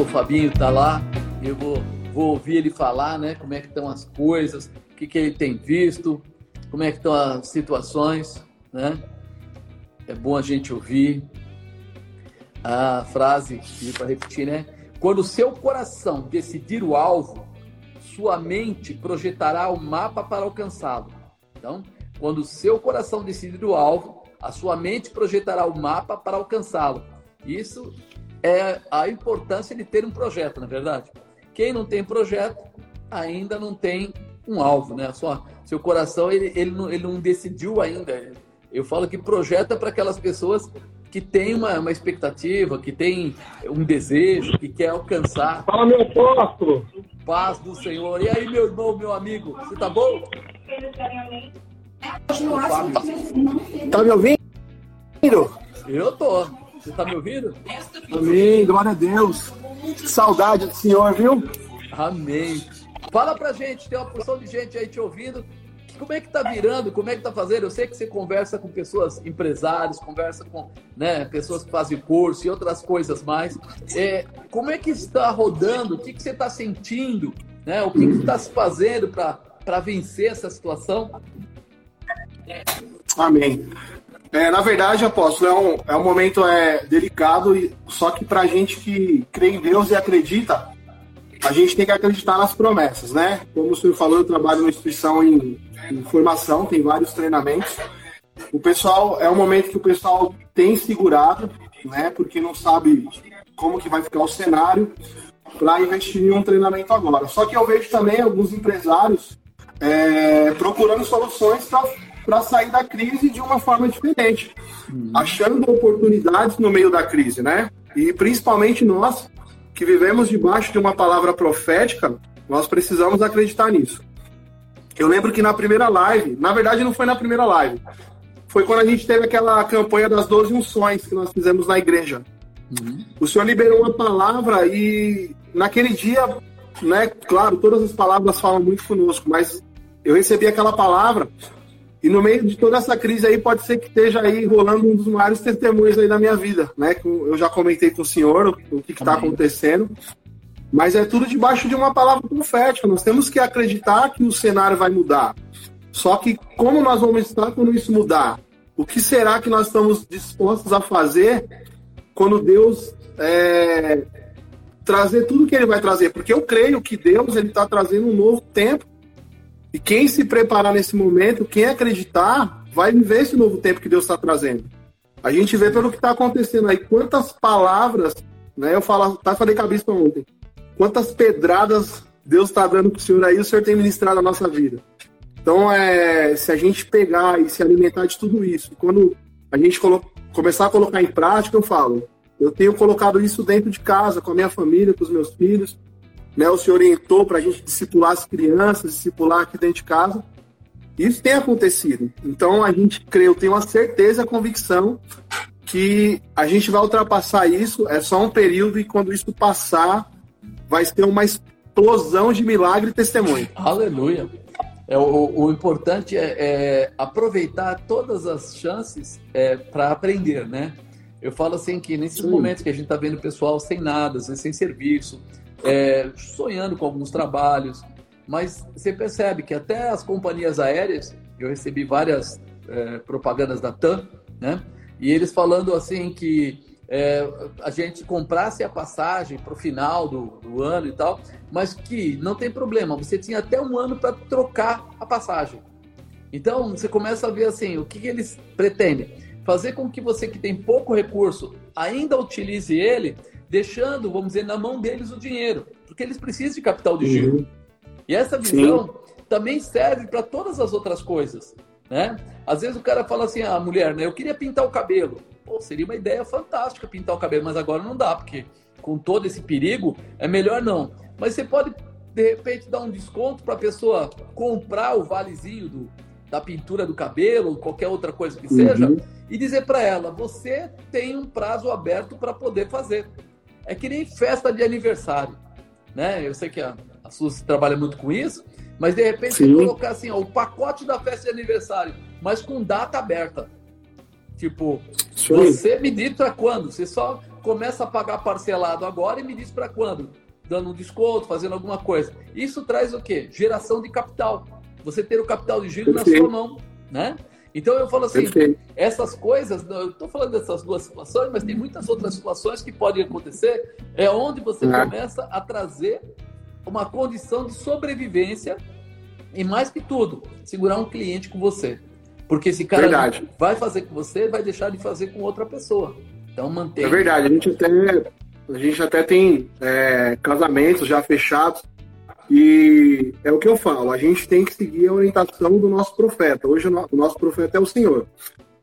o Fabinho tá lá, eu vou, vou ouvir ele falar, né? Como é que estão as coisas, o que, que ele tem visto, como é que estão as situações, né? É bom a gente ouvir a frase, para repetir, né? Quando seu coração decidir o alvo, sua mente projetará o mapa para alcançá-lo. Então, quando o seu coração decidir o alvo, a sua mente projetará o mapa para alcançá-lo. Isso é a importância de ter um projeto, na é verdade. Quem não tem projeto ainda não tem um alvo, né? Só seu coração ele, ele, não, ele não decidiu ainda. Eu falo que projeta para aquelas pessoas que têm uma, uma expectativa, que têm um desejo, que quer alcançar. Fala, meu apóstolo! Paz do Senhor. E aí, meu irmão, meu amigo, você tá bom? Tá me ouvindo? Eu tô. Você tá me ouvindo? Amém, glória a Deus. Saudade do Senhor, viu? Amém. Fala pra gente, tem uma porção de gente aí te ouvindo. Como é que tá virando? Como é que tá fazendo? Eu sei que você conversa com pessoas empresários, conversa com né, pessoas que fazem curso e outras coisas mais. É, como é que está rodando? O que, que você está sentindo? Né? O que está se fazendo para vencer essa situação? Amém. É, na verdade, apóstolo, é um, é um momento é, delicado, só que para a gente que crê em Deus e acredita, a gente tem que acreditar nas promessas, né? Como o senhor falou, eu trabalho numa instituição em, em formação, tem vários treinamentos. O pessoal, é um momento que o pessoal tem segurado, né? Porque não sabe como que vai ficar o cenário para investir em um treinamento agora. Só que eu vejo também alguns empresários é, procurando soluções para para sair da crise de uma forma diferente, uhum. achando oportunidades no meio da crise, né? E principalmente nós que vivemos debaixo de uma palavra profética, nós precisamos acreditar nisso. Eu lembro que na primeira live, na verdade não foi na primeira live, foi quando a gente teve aquela campanha das 12 unções que nós fizemos na igreja. Uhum. O Senhor liberou uma palavra e naquele dia, né, claro, todas as palavras falam muito conosco, mas eu recebi aquela palavra e no meio de toda essa crise aí, pode ser que esteja aí rolando um dos maiores testemunhos aí da minha vida, né? Que eu já comentei com o senhor o que está acontecendo. Mas é tudo debaixo de uma palavra profética. Nós temos que acreditar que o cenário vai mudar. Só que como nós vamos estar quando isso mudar? O que será que nós estamos dispostos a fazer quando Deus é, trazer tudo que Ele vai trazer? Porque eu creio que Deus ele está trazendo um novo tempo e quem se preparar nesse momento, quem acreditar, vai viver esse novo tempo que Deus está trazendo. A gente vê pelo que está acontecendo aí, quantas palavras, né? Eu falo, tá falei cabeça ontem. Quantas pedradas Deus está dando para o Senhor aí, o Senhor tem ministrado a nossa vida. Então, é, se a gente pegar e se alimentar de tudo isso, quando a gente começar a colocar em prática, eu falo, eu tenho colocado isso dentro de casa, com a minha família, com os meus filhos, né, o senhor orientou para a gente discipular as crianças, discipular aqui dentro de casa. Isso tem acontecido. Então a gente crê, eu tenho a certeza, a convicção que a gente vai ultrapassar isso. É só um período e quando isso passar, vai ter uma explosão de milagre e testemunho. Aleluia. É, o, o importante é, é, aproveitar todas as chances é, para aprender, né? Eu falo assim que nesses Sim. momentos que a gente está vendo o pessoal sem nada, sem serviço, é, sonhando com alguns trabalhos, mas você percebe que até as companhias aéreas, eu recebi várias é, propagandas da TAM, né? E eles falando assim que é, a gente comprasse a passagem para o final do, do, ano e tal, mas que não tem problema, você tinha até um ano para trocar a passagem. Então você começa a ver assim, o que, que eles pretendem? Fazer com que você que tem pouco recurso ainda utilize ele deixando, vamos dizer, na mão deles o dinheiro, porque eles precisam de capital de giro. Uhum. E essa visão Sim. também serve para todas as outras coisas, né? Às vezes o cara fala assim, a ah, mulher, né? Eu queria pintar o cabelo. Pô, seria uma ideia fantástica pintar o cabelo, mas agora não dá, porque com todo esse perigo é melhor não. Mas você pode de repente dar um desconto para a pessoa comprar o valezinho do, da pintura do cabelo, ou qualquer outra coisa que seja, uhum. e dizer para ela: você tem um prazo aberto para poder fazer. É que nem festa de aniversário, né? Eu sei que a, a Suzy trabalha muito com isso, mas de repente Sim. você colocar assim, ó, o pacote da festa de aniversário, mas com data aberta. Tipo, Sim. você me dita quando? Você só começa a pagar parcelado agora e me diz para quando? Dando um desconto, fazendo alguma coisa. Isso traz o quê? Geração de capital. Você ter o capital de giro na sua mão, né? Então eu falo assim, Perfeito. essas coisas, eu estou falando dessas duas situações, mas tem muitas outras situações que podem acontecer, é onde você é. começa a trazer uma condição de sobrevivência e mais que tudo, segurar um cliente com você. Porque esse cara verdade. vai fazer com você, vai deixar de fazer com outra pessoa. Então mantém. É verdade, a gente até, a gente até tem é, casamentos já fechados e é o que eu falo, a gente tem que seguir a orientação do nosso profeta. Hoje o nosso profeta é o Senhor.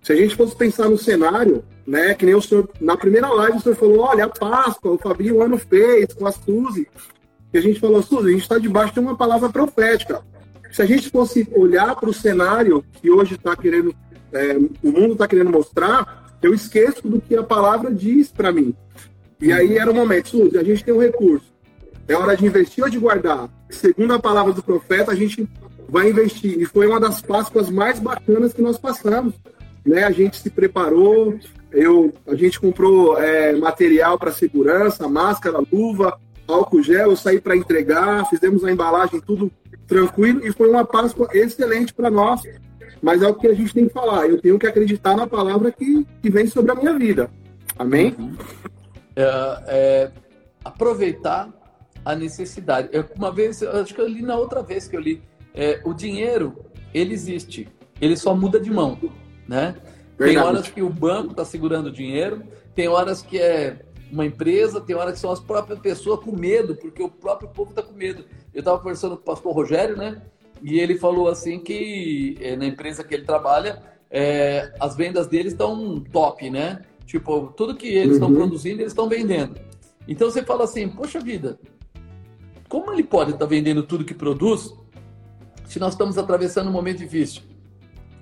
Se a gente fosse pensar no cenário, né, que nem o senhor, na primeira live o senhor falou, olha, a Páscoa, o Fabinho ano fez com a Suzy. E a gente falou, Suzy, a gente está debaixo de uma palavra profética. Se a gente fosse olhar para o cenário que hoje está querendo, é, o mundo está querendo mostrar, eu esqueço do que a palavra diz para mim. E aí era o momento, Suzy, a gente tem um recurso. É hora de investir ou de guardar? Segundo a palavra do profeta, a gente vai investir. E foi uma das Páscoas mais bacanas que nós passamos. Né? A gente se preparou, eu, a gente comprou é, material para segurança, máscara, luva, álcool gel, eu saí para entregar, fizemos a embalagem tudo tranquilo e foi uma Páscoa excelente para nós. Mas é o que a gente tem que falar. Eu tenho que acreditar na palavra que, que vem sobre a minha vida. Amém? Uhum. É, é, aproveitar a necessidade. Eu, uma vez, acho que eu li na outra vez que eu li, é, o dinheiro, ele existe, ele só muda de mão, né? Verdade. Tem horas que o banco está segurando o dinheiro, tem horas que é uma empresa, tem horas que são as próprias pessoas com medo, porque o próprio povo está com medo. Eu estava conversando com o pastor Rogério, né? E ele falou assim que é, na empresa que ele trabalha, é, as vendas deles estão top, né? Tipo, tudo que eles estão uhum. produzindo, eles estão vendendo. Então você fala assim, poxa vida, como ele pode estar vendendo tudo que produz se nós estamos atravessando um momento difícil?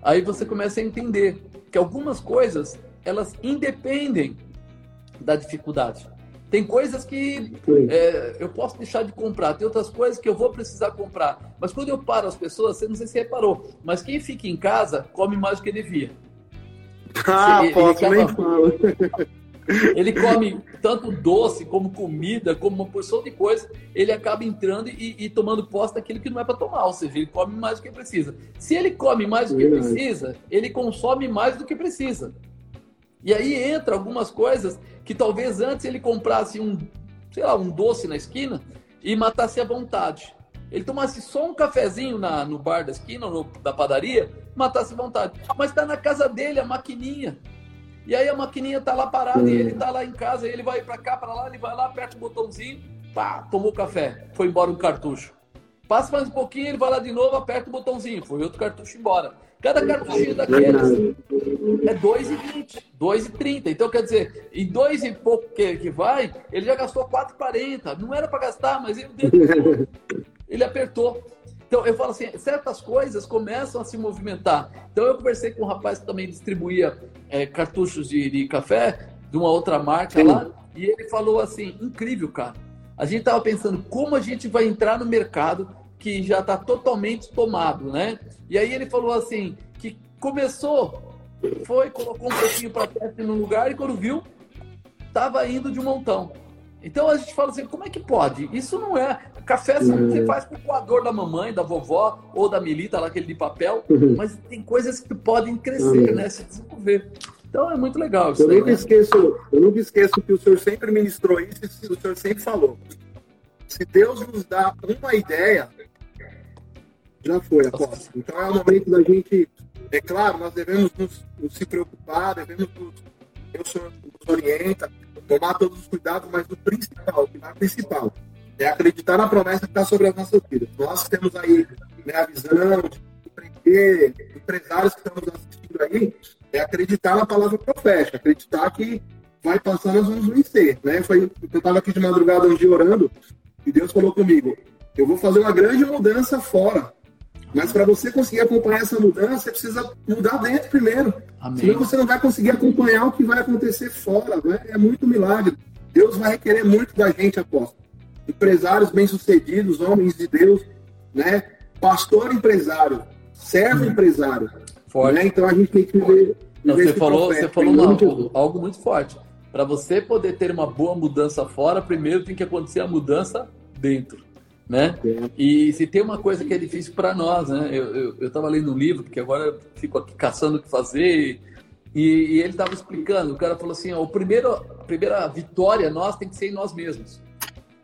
Aí você começa a entender que algumas coisas elas independem da dificuldade. Tem coisas que é, eu posso deixar de comprar, tem outras coisas que eu vou precisar comprar. Mas quando eu paro as pessoas, você não sei se reparou, mas quem fica em casa come mais do que devia. Ah, ele, posso, ele, nem falo. Ele come tanto doce como comida, como uma porção de coisa, ele acaba entrando e, e tomando posse daquilo que não é para tomar, ou seja, ele come mais do que precisa. Se ele come mais do que precisa, ele consome mais do que precisa. E aí entra algumas coisas que talvez antes ele comprasse um, sei lá, um doce na esquina e matasse à vontade. Ele tomasse só um cafezinho na, no bar da esquina, no, da padaria, matasse à vontade. Mas está na casa dele a maquininha. E aí a maquininha tá lá parada e ele tá lá em casa, ele vai para cá, para lá, ele vai lá, aperta o botãozinho, pá, tomou café, foi embora um cartucho. Passa mais um pouquinho, ele vai lá de novo, aperta o botãozinho, foi outro cartucho embora. Cada cartuchinho daqueles é 2,20, 2,30. Então, quer dizer, em dois e pouco que, que vai, ele já gastou 4,40. Não era para gastar, mas ele, ele apertou. Então, eu falo assim, certas coisas começam a se movimentar. Então, eu conversei com um rapaz que também distribuía é, cartuchos de, de, café, de uma outra marca Sim. lá, e ele falou assim, incrível, cara. A gente estava pensando como a gente vai entrar no mercado que já está totalmente tomado, né? E aí ele falou assim, que começou, foi, colocou um pouquinho para teste no lugar e quando viu, estava indo de um montão. Então a gente fala assim, como é que pode? Isso não é. Café uhum. você faz com o coador da mamãe, da vovó ou da milita, lá aquele de papel, uhum. mas tem coisas que podem crescer, uhum. né? Se desenvolver. Então é muito legal isso. Eu nunca, né? esqueço, eu nunca esqueço que o senhor sempre ministrou isso e o senhor sempre falou. Se Deus nos dá uma ideia, já foi, aposto. Então é o momento da gente. É claro, nós devemos nos, nos se preocupar, devemos nos. O senhor nos orienta, tomar todos os cuidados, mas o principal, o principal, é acreditar na promessa que está sobre as nossas vidas. Nós temos aí né, a visão de empreender, empresários que estão nos assistindo aí, é acreditar na palavra profética, acreditar que vai passar, nós vamos vencer. Né? Foi, eu estava aqui de madrugada um dia orando e Deus falou comigo: eu vou fazer uma grande mudança fora. Mas para você conseguir acompanhar essa mudança, você precisa mudar dentro primeiro. Amém. Senão você não vai conseguir acompanhar o que vai acontecer fora. Né? É muito milagre. Deus vai requerer muito da gente, apóstolo. Empresários bem-sucedidos, homens de Deus, né? pastor empresário, servo empresário. Forte. Né? Então a gente tem que viver. Não, você falou, você falou algo, algo muito forte. para você poder ter uma boa mudança fora, primeiro tem que acontecer a mudança dentro, né? É. E se tem uma coisa que é difícil para nós, né? Eu estava lendo um livro, porque agora eu fico aqui caçando o que fazer, e, e ele estava explicando, o cara falou assim, ó, o primeiro, a primeira vitória nossa tem que ser em nós mesmos.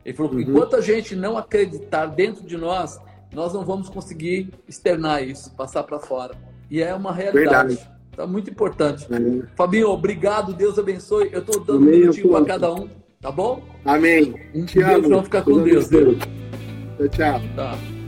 Ele falou, uhum. enquanto a gente não acreditar dentro de nós, nós não vamos conseguir externar isso, passar para fora. E é uma realidade. Verdade. Tá muito importante. É. Fabinho, obrigado, Deus abençoe. Eu estou dando Amém, um minutinho para cada um, tá bom? Amém. Um Te amo. Ficar com Deus. Deus. Tchau, tchau. Tá.